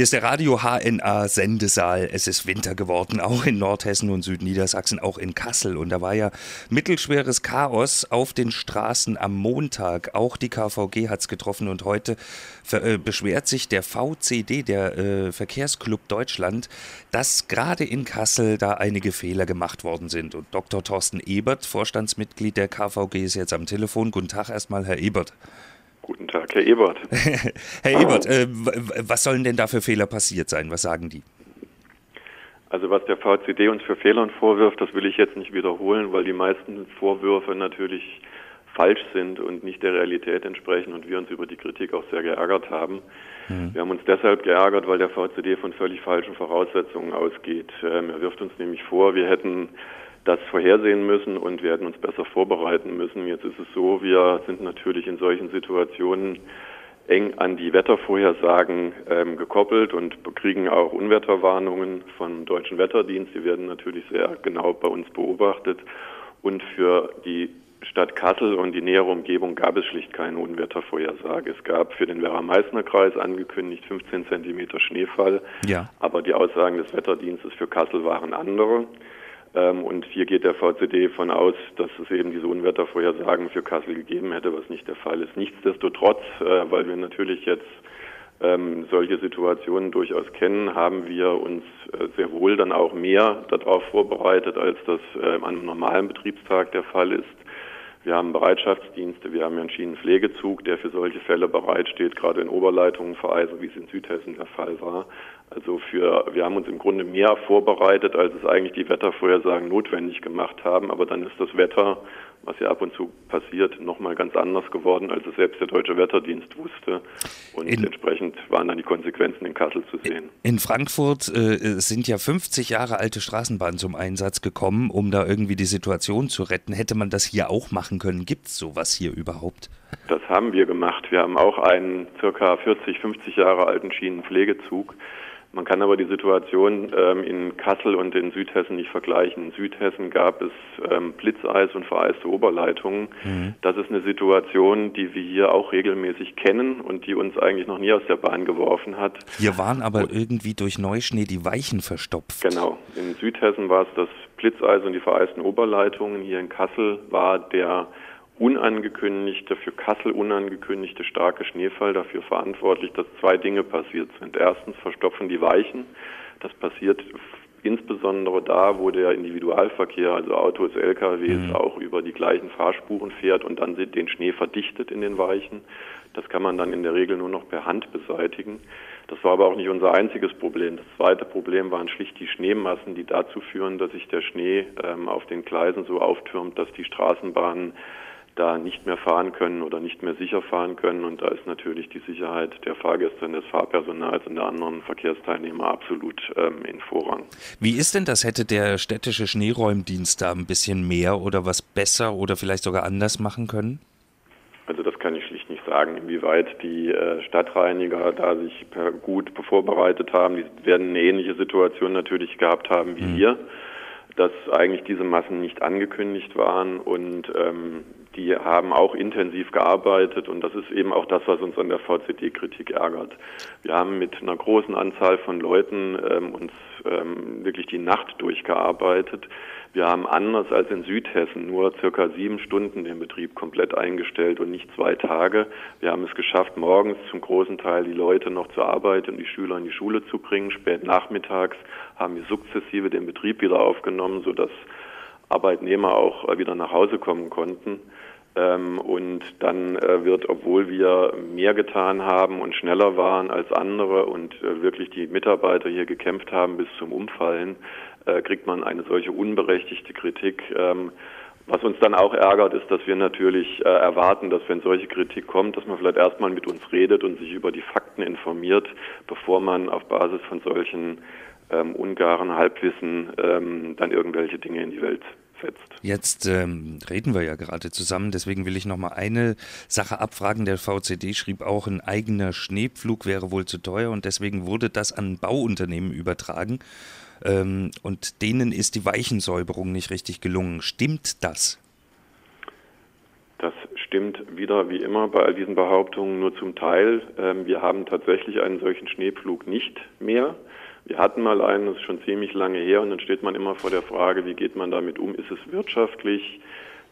Hier ist der Radio HNA Sendesaal. Es ist Winter geworden, auch in Nordhessen und Südniedersachsen, auch in Kassel. Und da war ja mittelschweres Chaos auf den Straßen am Montag. Auch die KVG hat es getroffen und heute äh, beschwert sich der VCD, der äh, Verkehrsclub Deutschland, dass gerade in Kassel da einige Fehler gemacht worden sind. Und Dr. Thorsten Ebert, Vorstandsmitglied der KVG, ist jetzt am Telefon. Guten Tag erstmal, Herr Ebert. Guten Tag, Herr Ebert. Herr Ebert, äh, was sollen denn da für Fehler passiert sein? Was sagen die? Also was der VCD uns für Fehlern vorwirft, das will ich jetzt nicht wiederholen, weil die meisten Vorwürfe natürlich falsch sind und nicht der Realität entsprechen und wir uns über die Kritik auch sehr geärgert haben. Mhm. Wir haben uns deshalb geärgert, weil der VCD von völlig falschen Voraussetzungen ausgeht. Ähm, er wirft uns nämlich vor, wir hätten das vorhersehen müssen und wir hätten uns besser vorbereiten müssen. Jetzt ist es so, wir sind natürlich in solchen Situationen eng an die Wettervorhersagen ähm, gekoppelt und kriegen auch Unwetterwarnungen vom Deutschen Wetterdienst. Die werden natürlich sehr genau bei uns beobachtet. Und für die Stadt Kassel und die nähere Umgebung gab es schlicht keine Unwettervorhersage. Es gab für den Werra-Meißner-Kreis angekündigt 15 Zentimeter Schneefall. Ja. Aber die Aussagen des Wetterdienstes für Kassel waren andere. Ähm, und hier geht der VCD von aus, dass es eben diese Unwettervorhersagen für Kassel gegeben hätte, was nicht der Fall ist. Nichtsdestotrotz, äh, weil wir natürlich jetzt ähm, solche Situationen durchaus kennen, haben wir uns äh, sehr wohl dann auch mehr darauf vorbereitet, als das äh, an einem normalen Betriebstag der Fall ist. Wir haben Bereitschaftsdienste, wir haben einen Schienenpflegezug, der für solche Fälle bereitsteht, gerade in Oberleitungen vereisen, wie es in Südhessen der Fall war. Also für, wir haben uns im Grunde mehr vorbereitet, als es eigentlich die Wettervorhersagen notwendig gemacht haben. Aber dann ist das Wetter, was ja ab und zu passiert, nochmal ganz anders geworden, als es selbst der Deutsche Wetterdienst wusste. Und in, entsprechend waren dann die Konsequenzen in Kassel zu sehen. In Frankfurt äh, sind ja 50 Jahre alte Straßenbahnen zum Einsatz gekommen, um da irgendwie die Situation zu retten. Hätte man das hier auch machen können? Gibt es sowas hier überhaupt? Das haben wir gemacht. Wir haben auch einen circa 40, 50 Jahre alten Schienenpflegezug man kann aber die Situation ähm, in Kassel und in Südhessen nicht vergleichen. In Südhessen gab es ähm, Blitzeis und vereiste Oberleitungen. Mhm. Das ist eine Situation, die wir hier auch regelmäßig kennen und die uns eigentlich noch nie aus der Bahn geworfen hat. Hier waren aber und, irgendwie durch Neuschnee die Weichen verstopft. Genau. In Südhessen war es das Blitzeis und die vereisten Oberleitungen. Hier in Kassel war der unangekündigte, für Kassel unangekündigte starke Schneefall dafür verantwortlich, dass zwei Dinge passiert sind. Erstens verstopfen die Weichen. Das passiert insbesondere da, wo der Individualverkehr, also Autos, LKWs, mhm. auch über die gleichen Fahrspuren fährt und dann den Schnee verdichtet in den Weichen. Das kann man dann in der Regel nur noch per Hand beseitigen. Das war aber auch nicht unser einziges Problem. Das zweite Problem waren schlicht die Schneemassen, die dazu führen, dass sich der Schnee ähm, auf den Gleisen so auftürmt, dass die Straßenbahnen da nicht mehr fahren können oder nicht mehr sicher fahren können. Und da ist natürlich die Sicherheit der Fahrgäste und des Fahrpersonals und der anderen Verkehrsteilnehmer absolut ähm, in Vorrang. Wie ist denn das? Hätte der städtische Schneeräumdienst da ein bisschen mehr oder was besser oder vielleicht sogar anders machen können? Also das kann ich schlicht nicht sagen, inwieweit die äh, Stadtreiniger da sich gut vorbereitet haben. Die werden eine ähnliche Situation natürlich gehabt haben wie mhm. wir dass eigentlich diese Massen nicht angekündigt waren und ähm, die haben auch intensiv gearbeitet und das ist eben auch das, was uns an der VCD-Kritik ärgert. Wir haben mit einer großen Anzahl von Leuten ähm, uns ähm, wirklich die Nacht durchgearbeitet. Wir haben anders als in Südhessen nur circa sieben Stunden den Betrieb komplett eingestellt und nicht zwei Tage. Wir haben es geschafft, morgens zum großen Teil die Leute noch zur Arbeit und die Schüler in die Schule zu bringen. Spät nachmittags haben wir sukzessive den Betrieb wieder aufgenommen, sodass Arbeitnehmer auch äh, wieder nach Hause kommen konnten. Ähm, und dann äh, wird, obwohl wir mehr getan haben und schneller waren als andere und äh, wirklich die Mitarbeiter hier gekämpft haben bis zum Umfallen, kriegt man eine solche unberechtigte Kritik. Ähm, was uns dann auch ärgert, ist, dass wir natürlich erwarten, dass wenn solche Kritik kommt, dass man vielleicht erstmal mit uns redet und sich über die Fakten informiert, bevor man auf Basis von solchen ähm, ungaren Halbwissen ähm, dann irgendwelche Dinge in die Welt setzt. Jetzt ähm, reden wir ja gerade zusammen, deswegen will ich noch mal eine Sache abfragen. Der VCD schrieb auch, ein eigener Schneepflug wäre wohl zu teuer und deswegen wurde das an Bauunternehmen übertragen. Ähm, und denen ist die Weichensäuberung nicht richtig gelungen. Stimmt das? Das stimmt wieder wie immer bei all diesen Behauptungen nur zum Teil. Ähm, wir haben tatsächlich einen solchen Schneepflug nicht mehr. Wir hatten mal einen, das ist schon ziemlich lange her, und dann steht man immer vor der Frage, wie geht man damit um? Ist es wirtschaftlich,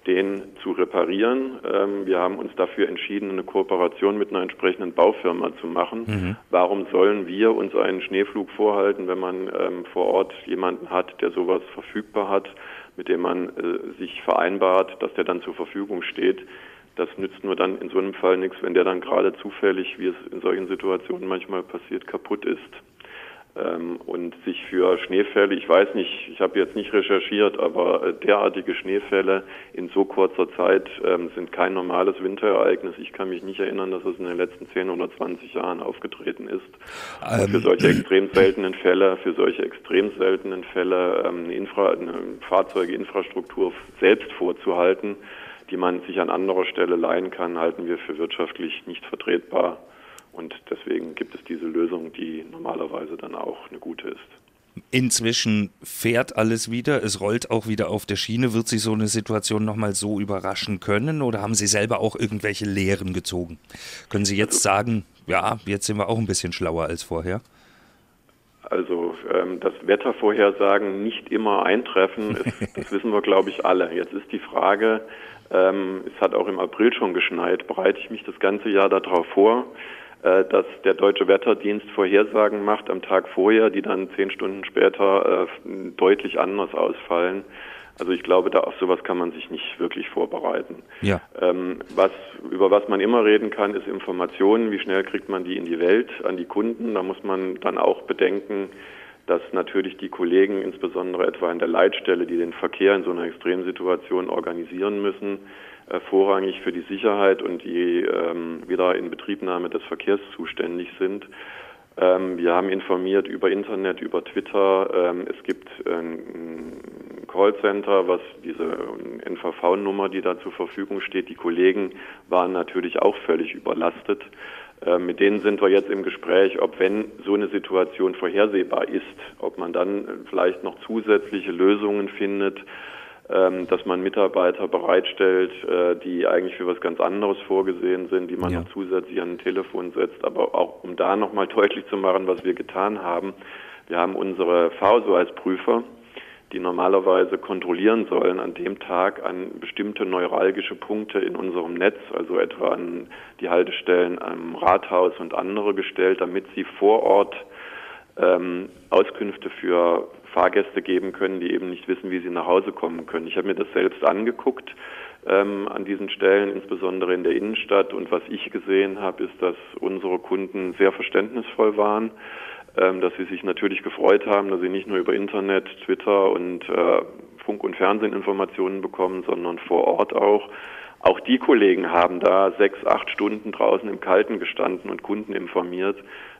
den zu reparieren? Ähm, wir haben uns dafür entschieden, eine Kooperation mit einer entsprechenden Baufirma zu machen. Mhm. Warum sollen wir uns einen Schneepflug vorhalten, wenn man ähm, vor Ort jemanden hat, der sowas verfügbar hat? mit dem man äh, sich vereinbart, dass der dann zur Verfügung steht. Das nützt nur dann in so einem Fall nichts, wenn der dann gerade zufällig, wie es in solchen Situationen manchmal passiert, kaputt ist. Ähm, und sich für Schneefälle, ich weiß nicht, ich habe jetzt nicht recherchiert, aber äh, derartige Schneefälle in so kurzer Zeit ähm, sind kein normales Winterereignis. Ich kann mich nicht erinnern, dass es in den letzten 10 oder 20 Jahren aufgetreten ist. Ähm, für solche extrem seltenen Fälle, für solche extrem seltenen Fälle ähm, eine, Infra eine Fahrzeugeinfrastruktur selbst vorzuhalten, die man sich an anderer Stelle leihen kann, halten wir für wirtschaftlich nicht vertretbar. Und deswegen gibt es diese Lösung, die normalerweise dann auch eine gute ist. Inzwischen fährt alles wieder, es rollt auch wieder auf der Schiene. Wird Sie so eine Situation nochmal so überraschen können oder haben Sie selber auch irgendwelche Lehren gezogen? Können Sie jetzt also, sagen, ja, jetzt sind wir auch ein bisschen schlauer als vorher? Also ähm, das Wettervorhersagen nicht immer eintreffen, ist, das wissen wir, glaube ich, alle. Jetzt ist die Frage, ähm, es hat auch im April schon geschneit, bereite ich mich das ganze Jahr darauf vor? Äh, dass der Deutsche Wetterdienst Vorhersagen macht am Tag vorher, die dann zehn Stunden später äh, deutlich anders ausfallen. Also ich glaube, da auf sowas kann man sich nicht wirklich vorbereiten. Ja. Ähm, was, über was man immer reden kann, ist Informationen. Wie schnell kriegt man die in die Welt, an die Kunden? Da muss man dann auch bedenken, dass natürlich die Kollegen, insbesondere etwa in der Leitstelle, die den Verkehr in so einer Extremsituation organisieren müssen, vorrangig für die Sicherheit und die ähm, Wiederinbetriebnahme des Verkehrs zuständig sind. Ähm, wir haben informiert über Internet, über Twitter. Ähm, es gibt ein Callcenter, was diese NVV-Nummer, die da zur Verfügung steht. Die Kollegen waren natürlich auch völlig überlastet. Ähm, mit denen sind wir jetzt im Gespräch, ob wenn so eine Situation vorhersehbar ist, ob man dann vielleicht noch zusätzliche Lösungen findet, ähm, dass man Mitarbeiter bereitstellt, äh, die eigentlich für was ganz anderes vorgesehen sind, die man ja. zusätzlich an ein Telefon setzt. Aber auch um da nochmal deutlich zu machen, was wir getan haben. Wir haben unsere V-Ausweisprüfer, die normalerweise kontrollieren sollen an dem Tag an bestimmte neuralgische Punkte in unserem Netz, also etwa an die Haltestellen am Rathaus und andere gestellt, damit sie vor Ort ähm, Auskünfte für Fahrgäste geben können, die eben nicht wissen, wie sie nach Hause kommen können. Ich habe mir das selbst angeguckt ähm, an diesen Stellen, insbesondere in der Innenstadt. Und was ich gesehen habe, ist, dass unsere Kunden sehr verständnisvoll waren, ähm, dass sie sich natürlich gefreut haben, dass sie nicht nur über Internet, Twitter und äh, Funk- und Fernsehinformationen bekommen, sondern vor Ort auch. Auch die Kollegen haben da sechs, acht Stunden draußen im Kalten gestanden und Kunden informiert.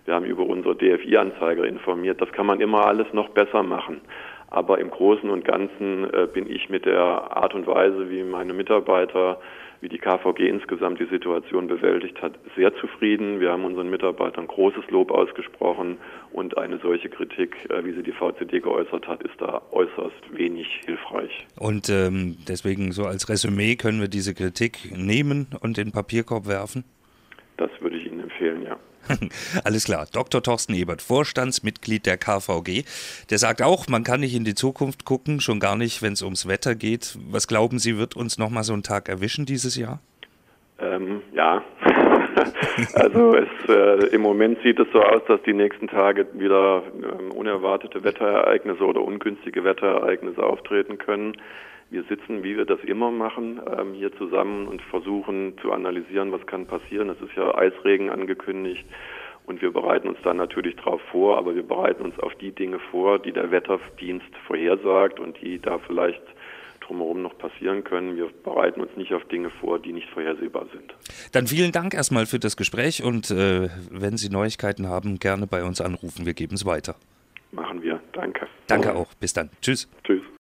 Wir haben über unsere DFI-Anzeiger informiert. Das kann man immer alles noch besser machen. Aber im Großen und Ganzen äh, bin ich mit der Art und Weise, wie meine Mitarbeiter, wie die KVG insgesamt die Situation bewältigt hat, sehr zufrieden. Wir haben unseren Mitarbeitern großes Lob ausgesprochen und eine solche Kritik, äh, wie sie die VCD geäußert hat, ist da äußerst wenig hilfreich. Und ähm, deswegen so als Resümee können wir diese Kritik nehmen und in den Papierkorb werfen? Das würde ich empfehlen, ja. Alles klar. Dr. Thorsten Ebert, Vorstandsmitglied der KVG, der sagt auch, man kann nicht in die Zukunft gucken, schon gar nicht, wenn es ums Wetter geht. Was glauben Sie, wird uns nochmal so ein Tag erwischen dieses Jahr? Ähm, ja. also es, äh, im Moment sieht es so aus, dass die nächsten Tage wieder ähm, unerwartete Wetterereignisse oder ungünstige Wetterereignisse auftreten können. Wir sitzen, wie wir das immer machen, ähm, hier zusammen und versuchen zu analysieren, was kann passieren. Es ist ja Eisregen angekündigt und wir bereiten uns dann natürlich darauf vor, aber wir bereiten uns auf die Dinge vor, die der Wetterdienst vorhersagt und die da vielleicht drumherum noch passieren können. Wir bereiten uns nicht auf Dinge vor, die nicht vorhersehbar sind. Dann vielen Dank erstmal für das Gespräch und äh, wenn Sie Neuigkeiten haben, gerne bei uns anrufen. Wir geben es weiter. Machen wir. Danke. Danke auch. Bis dann. Tschüss. Tschüss.